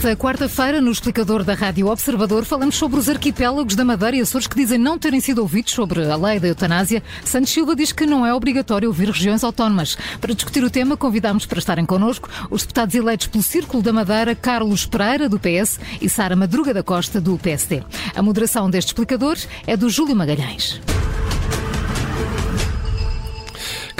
Esta quarta-feira, no explicador da Rádio Observador, falamos sobre os arquipélagos da Madeira e Açores que dizem não terem sido ouvidos sobre a lei da eutanásia. Santos Silva diz que não é obrigatório ouvir regiões autónomas. Para discutir o tema, convidamos para estarem connosco os deputados eleitos pelo Círculo da Madeira, Carlos Pereira, do PS, e Sara Madruga da Costa, do PSD. A moderação deste explicador é do Júlio Magalhães.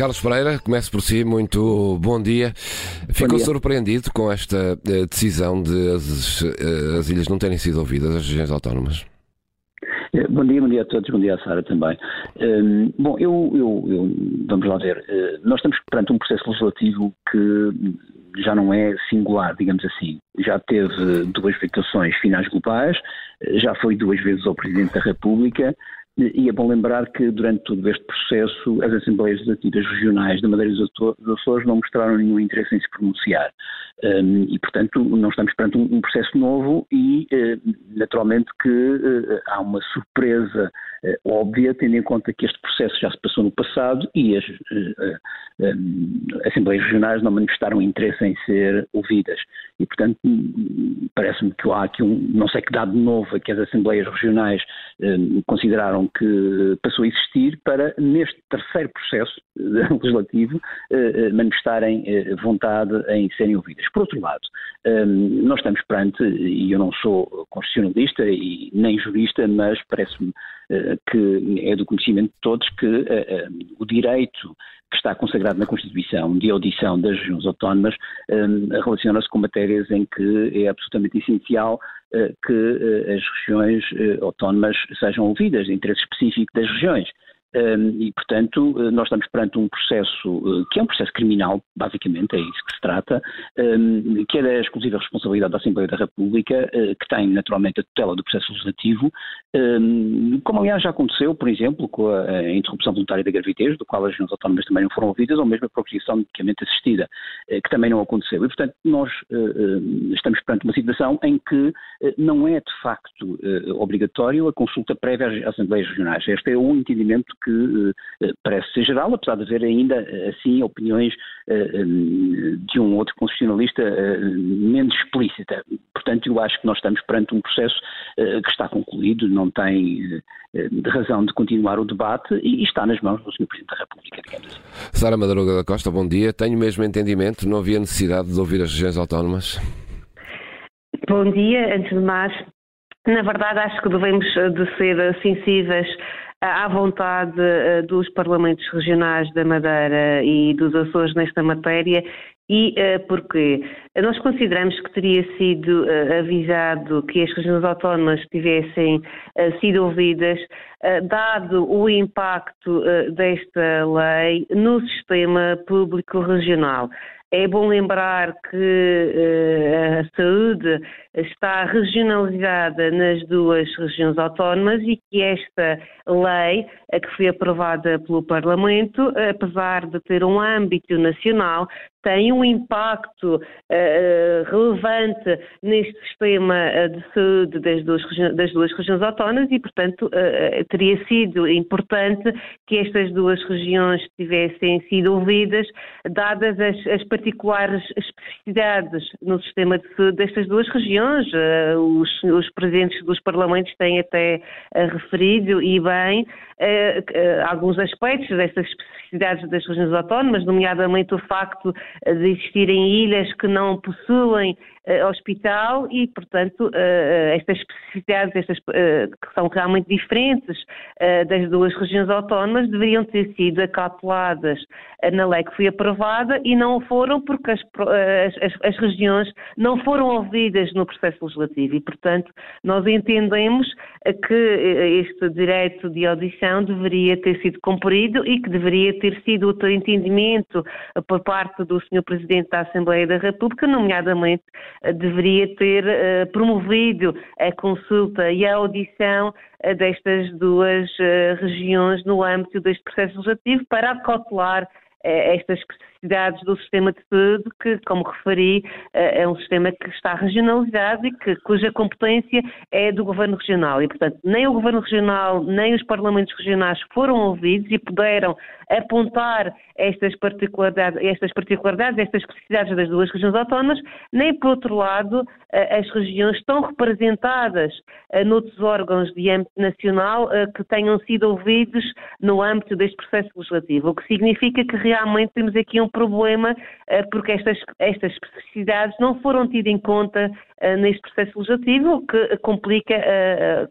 Carlos Pereira, começo por si, muito bom dia. Ficou dia. surpreendido com esta uh, decisão de as, uh, as, ilhas não terem sido ouvidas, as regiões autónomas? Eh, bom dia, bom dia a todos, bom dia à Sara também. Um, ehm, bom, eu, eu, eu, vamos lá ver, uh, nós estamos perante um processo legislativo que já não é singular, digamos assim. Já teve duas votações finais globais, já foi duas vezes ao Presidente da República, e é bom lembrar que durante todo este processo as Assembleias Legislativas Regionais da Madeira dos Açores não mostraram nenhum interesse em se pronunciar. Um, e, portanto, não estamos perante um, um processo novo e, uh, naturalmente, que uh, há uma surpresa uh, óbvia, tendo em conta que este processo já se passou no passado e as Assembleias Regionais não manifestaram interesse em ser ouvidas. E, portanto, parece-me que há aqui um, não sei que dado novo a que as Assembleias Regionais consideraram que passou a existir para, neste terceiro processo legislativo, manifestarem vontade em serem ouvidas. Por outro lado, hum, nós estamos perante, e eu não sou constitucionalista e nem jurista, mas parece-me eh, que é do conhecimento de todos que eh, eh, o direito que está consagrado na Constituição de audição das regiões autónomas hum, relaciona-se com matérias em que é absolutamente essencial que as regiões autónomas sejam ouvidas, de interesse específico das regiões e, portanto, eh, nós estamos perante um processo eh, que é um processo criminal, basicamente, é isso que se trata, que é da exclusiva responsabilidade da Assembleia da República, eh, que tem naturalmente a tutela do processo legislativo, como aliás já aconteceu, por exemplo, com a interrupção voluntária da gravidez, do qual as regiões autónomas também não foram ouvidas, ou mesmo a procriação medicamente assistida, que também não aconteceu. E, portanto, nós estamos perante uma situação em que não é de facto obrigatório a consulta prévia às Assembleias Regionais. Este é o entendimento que eh, parece ser geral, apesar de haver ainda assim opiniões eh, eh, de um outro constitucionalista menos explícita. Portanto, eu acho que nós estamos perante um processo que está concluído, não tem razão de continuar o debate e está nas mãos do Sr. Presidente da República, digamos assim. Sara Madruga da Costa, bom dia. Tenho o mesmo entendimento, não havia necessidade de ouvir as regiões autónomas? Bom dia, antes de mais, na verdade, acho que devemos de ser sensíveis à vontade eh, dos parlamentos regionais da Madeira e dos Açores nesta matéria e uh, porquê? Nós consideramos que teria sido uh, avisado que as regiões autónomas tivessem uh, sido ouvidas, dado o impacto desta lei no sistema público regional. É bom lembrar que a saúde está regionalizada nas duas regiões autónomas e que esta lei, que foi aprovada pelo Parlamento, apesar de ter um âmbito nacional, tem um impacto uh, relevante neste sistema de saúde das duas, das duas regiões autónomas e, portanto, uh, teria sido importante que estas duas regiões tivessem sido ouvidas, dadas as, as particulares especificidades no sistema de saúde destas duas regiões eh, os, os presidentes dos parlamentos têm até eh, referido, e bem, eh, alguns aspectos destas especificidades das regiões autónomas, nomeadamente o facto de existirem ilhas que não possuem hospital e, portanto, estas especificidades, estas, que são realmente diferentes das duas regiões autónomas, deveriam ter sido acauteladas na lei que foi aprovada e não foram porque as, as, as regiões não foram ouvidas no processo legislativo e, portanto, nós entendemos que este direito de audição deveria ter sido cumprido e que deveria ter sido o entendimento por parte do Sr. Presidente da Assembleia da República, nomeadamente deveria ter promovido a consulta e a audição destas duas regiões no âmbito deste processo legislativo para acautelar estas especificidades do sistema de saúde, que, como referi, é um sistema que está regionalizado e que, cuja competência é do Governo Regional. E, portanto, nem o Governo Regional, nem os Parlamentos Regionais foram ouvidos e puderam apontar estas particularidades, estas particularidades, estas especificidades das duas regiões autónomas, nem, por outro lado, as regiões estão representadas noutros órgãos de âmbito nacional que tenham sido ouvidos no âmbito deste processo legislativo, o que significa que realmente temos aqui um problema porque estas, estas especificidades não foram tidas em conta neste processo legislativo, que complica,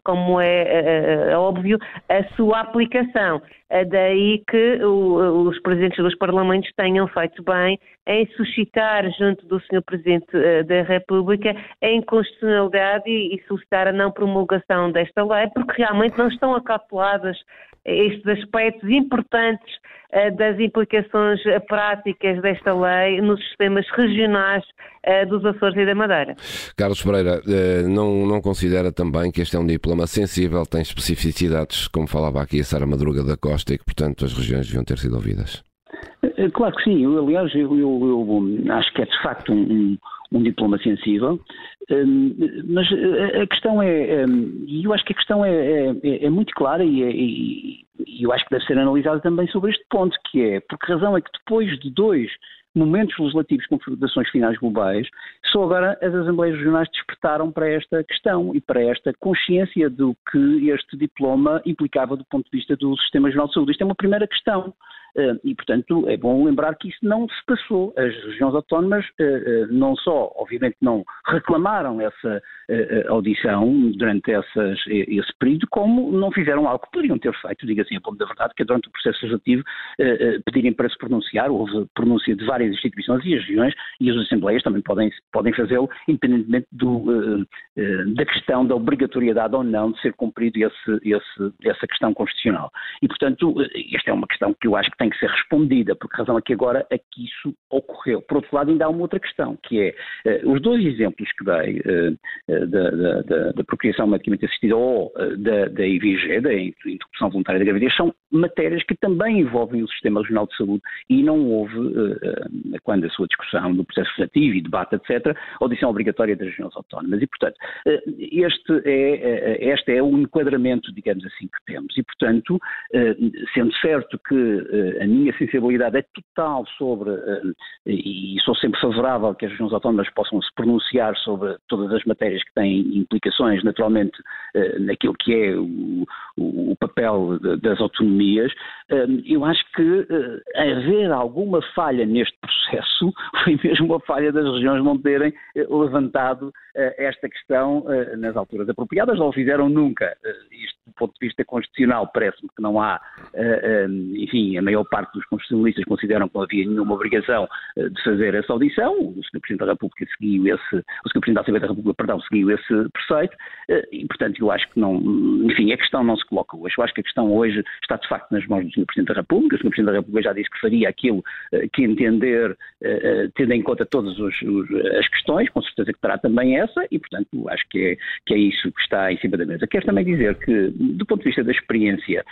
como é óbvio, a sua aplicação. Daí que os presidentes dos parlamentos tenham feito bem em suscitar, junto do Sr. Presidente eh, da República, a inconstitucionalidade e solicitar a não promulgação desta lei, porque realmente não estão acauteladas estes aspectos importantes eh, das implicações práticas desta lei nos sistemas regionais eh, dos Açores e da Madeira. Carlos Pereira, não, não considera também que este é um diploma sensível, tem especificidades, como falava aqui a Sara Madruga da Costa, e que, portanto, as regiões deviam ter sido ouvidas? Eh, claro que sim, eu, aliás, eu, eu, eu, acho que é de facto um, um diploma sensível, um, mas a questão é, um, e eu acho que a questão é, é, é muito clara e, é, e, eu acho que deve ser analisada também sobre este ponto, que é, por que razão é que depois de dois momentos legislativos com configurações finais globais, só agora as Assembleias Regionais despertaram para esta questão e para esta consciência do que este diploma implicava do ponto de vista do Sistema Regional de Saúde. Isto é uma primeira questão. E, portanto, é bom lembrar que isso não se passou. As regiões autónomas eh, eh, não só, obviamente, não reclamaram essa audição durante essas, esse período, como não fizeram algo que poderiam ter feito, diga assim a ponto da verdade, que é durante o processo legislativo pedirem para se pronunciar, houve pronúncia de várias instituições e as regiões e as assembleias também podem, podem fazê-lo, independentemente do, da questão da obrigatoriedade ou não de ser cumprido esse, esse, essa questão constitucional. E, portanto, esta é uma questão que eu acho que tem que ser respondida, porque razão é que agora é que isso ocorreu. Por outro lado, ainda há uma outra questão, que é uh, os dois exemplos que dei uh, da, da, da, da, procriação medicamente assistida ou da, da IVG, da interrupção voluntária da gravidez, são matérias que também envolvem o Sistema Regional de Saúde e não houve, quando a sua discussão do processo legislativo e debate, etc., audição obrigatória das regiões autónomas. E, portanto, este é, este é o enquadramento, digamos assim, que temos. E, portanto, sendo certo que a minha sensibilidade é total sobre, eh, e sou sempre favorável que as regiões autónomas possam se pronunciar sobre todas as matérias que têm implicações, naturalmente, eh, naquilo que é o, o papel das autonomias. Eh, eu acho que haver alguma falha neste processo foi mesmo uma falha das regiões não terem levantado esta questão nas alturas apropriadas, não o fizeram nunca. Isto, do ponto de vista constitucional, parece-me que não há, enfim, a maior parte dos constitucionalistas consideram que não havia nenhuma obrigação eh, de fazer essa audição, o Sr. Presidente da República seguiu esse, o Sr. Presidente da Assembleia da República, perdão, seguiu esse preceito, eh, e portanto eu acho que não, enfim, a questão não se coloca hoje, eu acho que a questão hoje está de facto nas mãos do Sr. Presidente da República, o Sr. Presidente da República já disse que faria aquilo eh, que entender, tendo em conta todas as questões, com certeza que terá também essa, e portanto acho que é, que é isso que está em cima da mesa. Quero também dizer que, do ponto de vista da experiência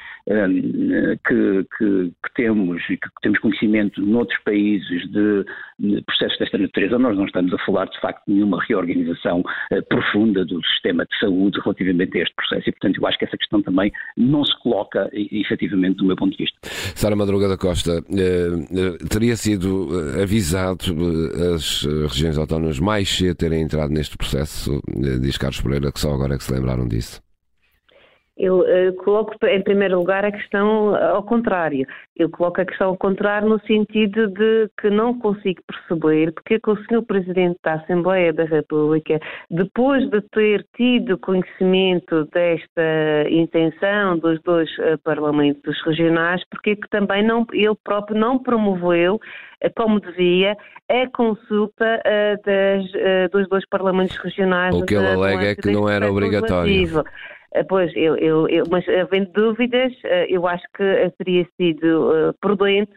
que, que, que temos e que temos conhecimento noutros países de, de, processos desta natureza, nós não estamos a falar de facto de nenhuma reorganização uh, profunda do sistema de saúde relativamente a este processo e, portanto, eu acho que essa questão também não se coloca efetivamente do meu ponto de vista. Sara Madruga da Costa, uh, teria sido avisado as regiões autónomas mais cedo terem entrado neste processo, diz Carlos Pereira, que só agora é que se lembraram disso? Eu uh, coloco em primeiro lugar a questão ao contrário. Eu coloco a questão ao contrário no sentido de que não consigo perceber porque é que o Sr. Presidente da Assembleia da República, depois de ter tido conhecimento desta intenção dos dois uh, parlamentos regionais, porque é que também não, ele próprio não promoveu, uh, como devia, a consulta das, dos dois parlamentos regionais. O que ele alega é que não era obrigatório. Eh, pois, eu, eu, eu, mas havendo dúvidas, eh, eu acho que teria sido prudente,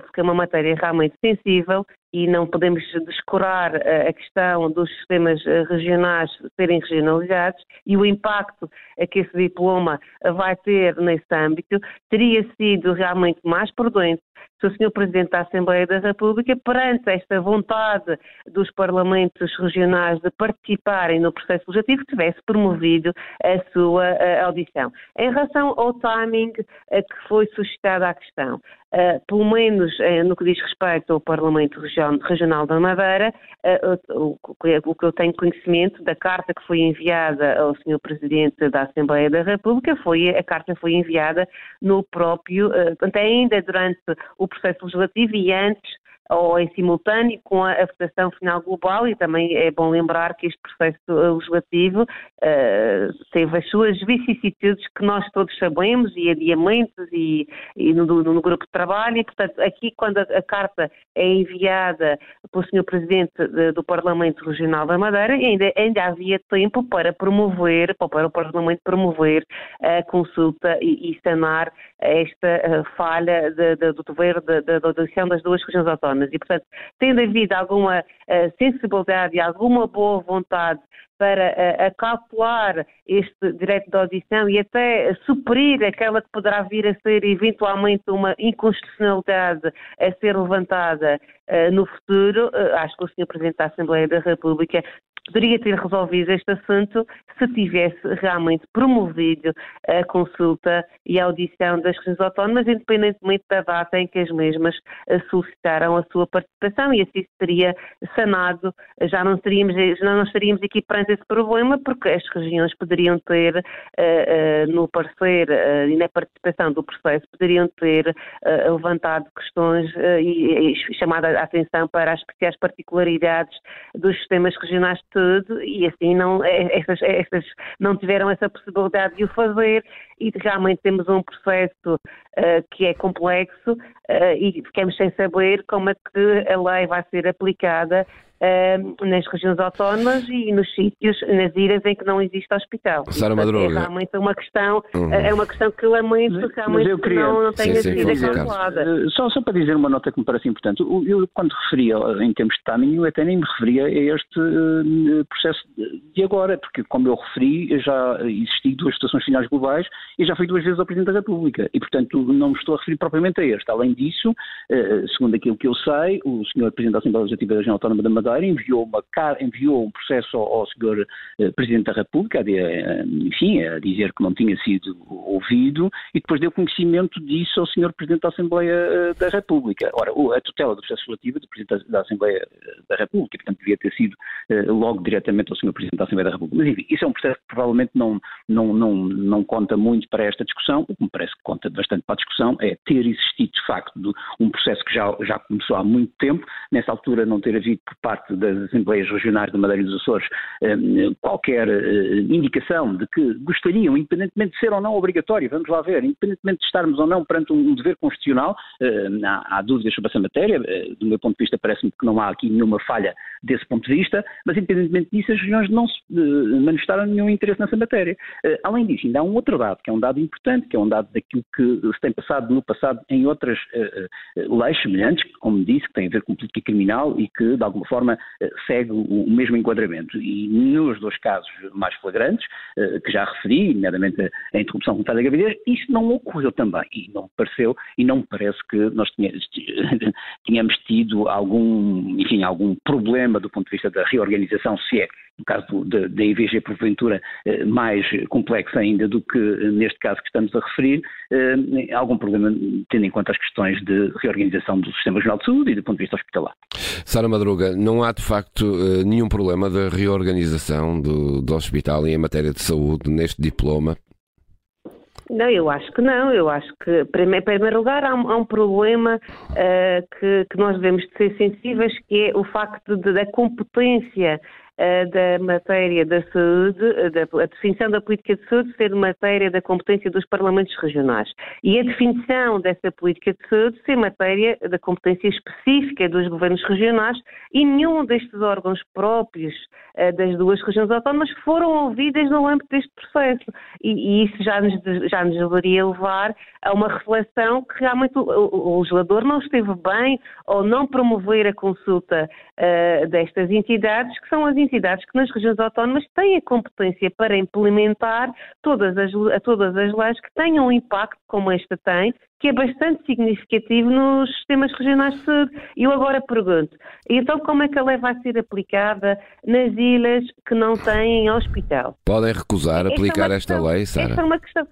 porque é uma matéria realmente sensível e não podemos descurar a questão dos sistemas regionais serem regionalizados e o impacto que esse diploma vai ter nesse âmbito, teria sido realmente mais prudente se o Sr. Presidente da Assembleia da República, perante esta vontade dos parlamentos regionais de participarem no processo legislativo, tivesse promovido a sua a audição. Em relação ao timing que foi suscitada a questão, Uh, pelo menos uh, no que diz respeito ao Parlamento Regional da Madeira, uh, o, que eu tenho conhecimento da carta que foi enviada ao Sr. Presidente da Assembleia da República, foi, a carta foi enviada no próprio, ainda durante o processo legislativo e antes ou em simultâneo com a, votação final global e também é bom lembrar que este processo legislativo uh, teve as suas vicissitudes que nós todos sabemos e adiamentos e, e no, no, grupo de trabalho e portanto aqui quando a, a carta é enviada pelo Sr. Presidente de, do Parlamento Regional da Madeira ainda, ainda havia tempo para promover, para o Parlamento promover a consulta e, e sanar esta uh, falha de, de, do dever da audição das duas regiões autónomas. E, portanto, tendo havido alguma uh, sensibilidade e alguma boa vontade para uh, este direito de audição e até suprir aquela que poderá vir a ser eventualmente uma inconstitucionalidade a ser levantada uh, no futuro, uh, acho que o Sr. Presidente da Assembleia da República poderia ter resolvido este assunto se tivesse realmente promovido a consulta e a audição das regiões autónomas, independentemente da data em que as mesmas solicitaram a sua participação e assim teria sanado, já não, teríamos, já não estaríamos aqui perante esse problema, porque as regiões poderiam ter, uh, uh, no parecer uh, e na participação do processo, poderiam ter levantado questões e, e chamado a atenção para as especiais particularidades dos sistemas regionais tudo e assim não, é, essas, essas não tiveram essa possibilidade de o fazer e realmente temos um processo uh, que é complexo uh, e ficamos sem saber como é que a lei vai ser aplicada uh, nas regiões autónomas e nos sítios, nas ilhas em que não existe hospital. Sara Madruga. É realmente uma questão, uhum. é uma questão que lamento realmente queria... não, não tenha sim, sido calculada. Eh, só, só para dizer uma nota que me parece importante, eu, eu quando referia em termos de timing, eu até nem me referia a este uh, processo de agora, porque como eu referi, eu já existi duas situações finais globais e já fui duas vezes ao Presidente da República e, portanto, não me estou a referir propriamente a este. Além disso, uh, segundo aquilo que eu sei, o Sr. Presidente da Assembleia Legislativa da Região Autónoma da Madeira enviou, uma, enviou um processo ao, Sr. Eh, Presidente da República, eh, enfim, a dizer que não tinha sido ouvido, e depois deu conhecimento disso ao Sr. Presidente da Assembleia eh, da República. Ora, a tutela do processo legislativo do Presidente da Assembleia da República, portanto, devia ter sido logo diretamente ao Sr. Presidente da Assembleia da República. Mas, enfim, isso é um processo que provavelmente não, não, não, não conta muito para esta discussão. O que me parece que conta bastante para a discussão é ter existido, de facto, um processo que já, já começou há muito tempo, nessa altura não ter havido por parte das Assembleias Regionais da Madeira e dos Açores eh, qualquer eh, indicação de que gostariam, independentemente de ser ou não obrigatório, vamos lá ver, independentemente de estarmos ou não perante um dever constitucional, eh, há, há dúvidas sobre essa matéria, do meu ponto de vista parece-me que não há aqui nenhuma falha desse ponto de vista, mas independentemente disso as regiões não se manifestaram nenhum interesse nessa matéria. Além disso, ainda há um outro dado, que é um dado importante, que é um dado daquilo que se tem passado no passado em outras leis semelhantes, como disse, que têm a ver com política criminal e que, de alguma forma, segue o mesmo enquadramento. E nos dois casos mais flagrantes, eh, que já referi, nomeadamente a interrupção voluntária da gravidez, isso não ocorreu também. E não pareceu, e não me parece que nós tínhamos tido algum, enfim, algum problema do ponto de vista da reorganização, se é no caso da IVG, porventura, eh, mais complexa ainda do que neste caso que estamos a referir, eh, algum problema tendo em conta as questões de reorganização do Sistema Regional de Saúde e do ponto de vista hospitalar. Sara Madruga, não há de facto eh, nenhum problema da reorganização do, do hospital em matéria de saúde neste diploma? Não, eu acho que não. Eu acho que, em primeiro lugar, há um, há um problema uh, que, que, nós devemos de ser sensíveis, que é o facto de, da competência da matéria da saúde, da, a definição da política de saúde ser matéria da competência dos parlamentos regionais. E a definição dessa política de saúde ser matéria da competência específica dos governos regionais e nenhum destes órgãos próprios uh, das duas regiões autónomas foram ouvidas no âmbito deste processo. E, e isso já nos, já nos deveria levar a uma reflexão que realmente o, o, legislador não esteve bem ou não promover a consulta uh, destas entidades, que são as que nas regiões autónomas têm a competência para implementar todas as, todas as leis que tenham um impacto como esta tem, que é bastante significativo nos sistemas regionais de saúde. E eu agora pergunto, então como é que a lei vai ser aplicada nas ilhas que não têm hospital? Podem recusar esta aplicar é esta lei, Sara? Esta é uma questão.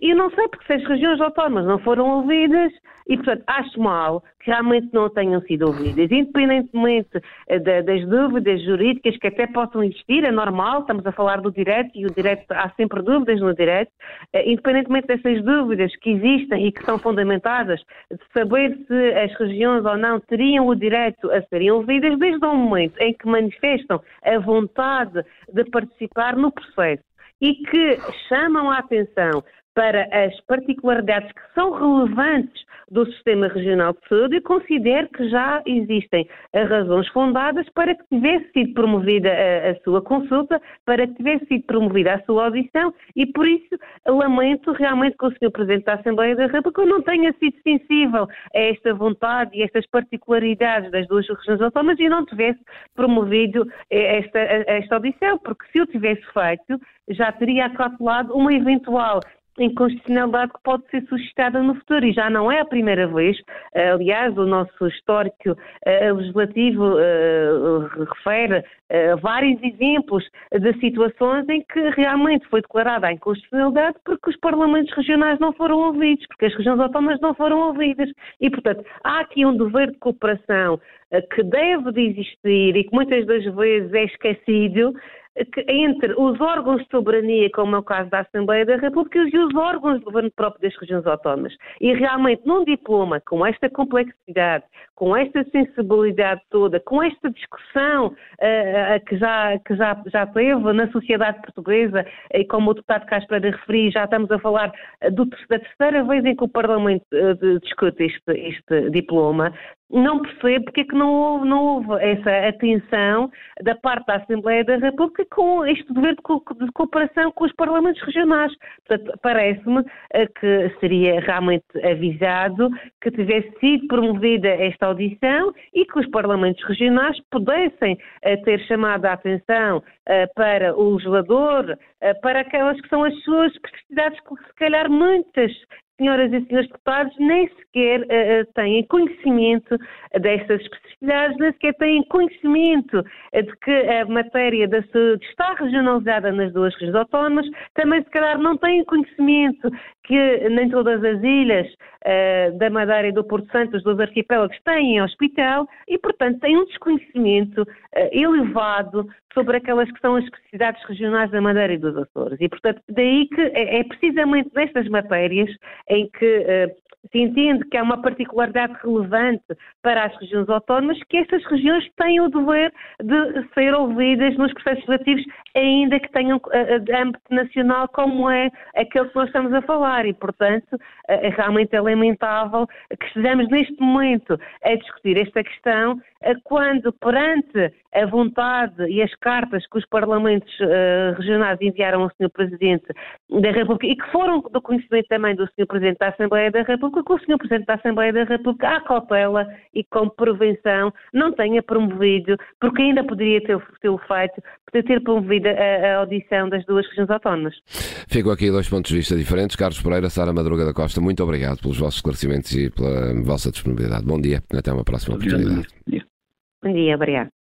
Eu não sei, porque se as regiões autónomas não foram ouvidas, e portanto acho mal que realmente não tenham sido ouvidas, independentemente eh, das dúvidas jurídicas que até possam existir, é normal, estamos a falar do direito e o direito, há sempre dúvidas no direito, eh, independentemente dessas dúvidas que existem e que são fundamentadas, de saber se as regiões ou não teriam o direito a serem ouvidas, desde o momento em que manifestam a vontade de participar no processo e que chamam a atenção para as particularidades que são relevantes do sistema regional de saúde, eu considero que já existem razões fundadas para que tivesse sido promovida a, a, sua consulta, para que tivesse sido promovida a sua audição e por isso lamento realmente que o Sr. Presidente da Assembleia da República não tenha sido sensível a esta vontade e estas particularidades das duas regiões autónomas e não tivesse promovido esta, esta audição, porque se o tivesse feito, já teria acautelado uma eventual inconstitucionalidade que pode ser suscitada no futuro e já não é a primeira vez. Aliás, o nosso histórico uh, legislativo uh, refere vários exemplos de situações em que realmente foi declarada a inconstitucionalidade porque os parlamentos regionais não foram ouvidos, porque as regiões autónomas não foram ouvidas. E, portanto, há aqui um dever de cooperação que deve de existir e que muitas das vezes é esquecido entre os órgãos de soberania, como é o caso da Assembleia da República, e os órgãos de governo próprio das regiões autónomas. E realmente, num diploma com esta complexidade, com esta sensibilidade toda, com esta discussão uh, que, já, que já, já teve na sociedade portuguesa, e como o deputado Casper referiu, já estamos a falar do, da terceira vez em que o Parlamento uh, discute este, este diploma, não percebo porque é que não houve, não houve, essa atenção da parte da Assembleia da República com este dever de, co de cooperação com os parlamentos regionais. Portanto, parece-me eh, que seria realmente avisado que tivesse sido promovida esta audição e que os parlamentos regionais pudessem uh, ter chamado a atenção uh, para o legislador, para aquelas que são as suas especificidades, que se calhar muitas senhoras e senhores deputados nem sequer uh, têm conhecimento destas especificidades, nem sequer têm conhecimento de que a matéria da saúde está regionalizada nas duas regiões autónomas, também se calhar não têm conhecimento que nem todas as ilhas uh, da Madeira e do Porto Santo, os dois arquipélagos, têm hospital e, portanto, têm um desconhecimento uh, elevado sobre aquelas que são as especificidades regionais da Madeira e dos Açores. E, portanto, daí que é, é precisamente nestas matérias em que uh, se entende que há uma particularidade relevante para as regiões autónomas, que essas regiões têm o dever de ser ouvidas nos processos legislativos, ainda que tenham uh, âmbito nacional, como é aquele que nós estamos a falar. E, portanto, uh, é realmente lamentável que estejamos neste momento a discutir esta questão, quando perante a vontade e as cartas que os parlamentos regionais enviaram ao Sr. Presidente da República e que foram do conhecimento também do Sr. Presidente da Assembleia da República, que o Sr. Presidente da Assembleia da República, à cautela e com prevenção, não tenha promovido, porque ainda poderia ter, ter feito, poder ter promovido a, a, audição das duas regiões autónomas. Ficam aqui dois pontos de vista diferentes. Carlos Pereira, Sara Madruga da Costa, muito obrigado pelos vossos esclarecimentos e pela vossa disponibilidade. Bom dia, até uma próxima oportunidade. Bom dia, obrigado.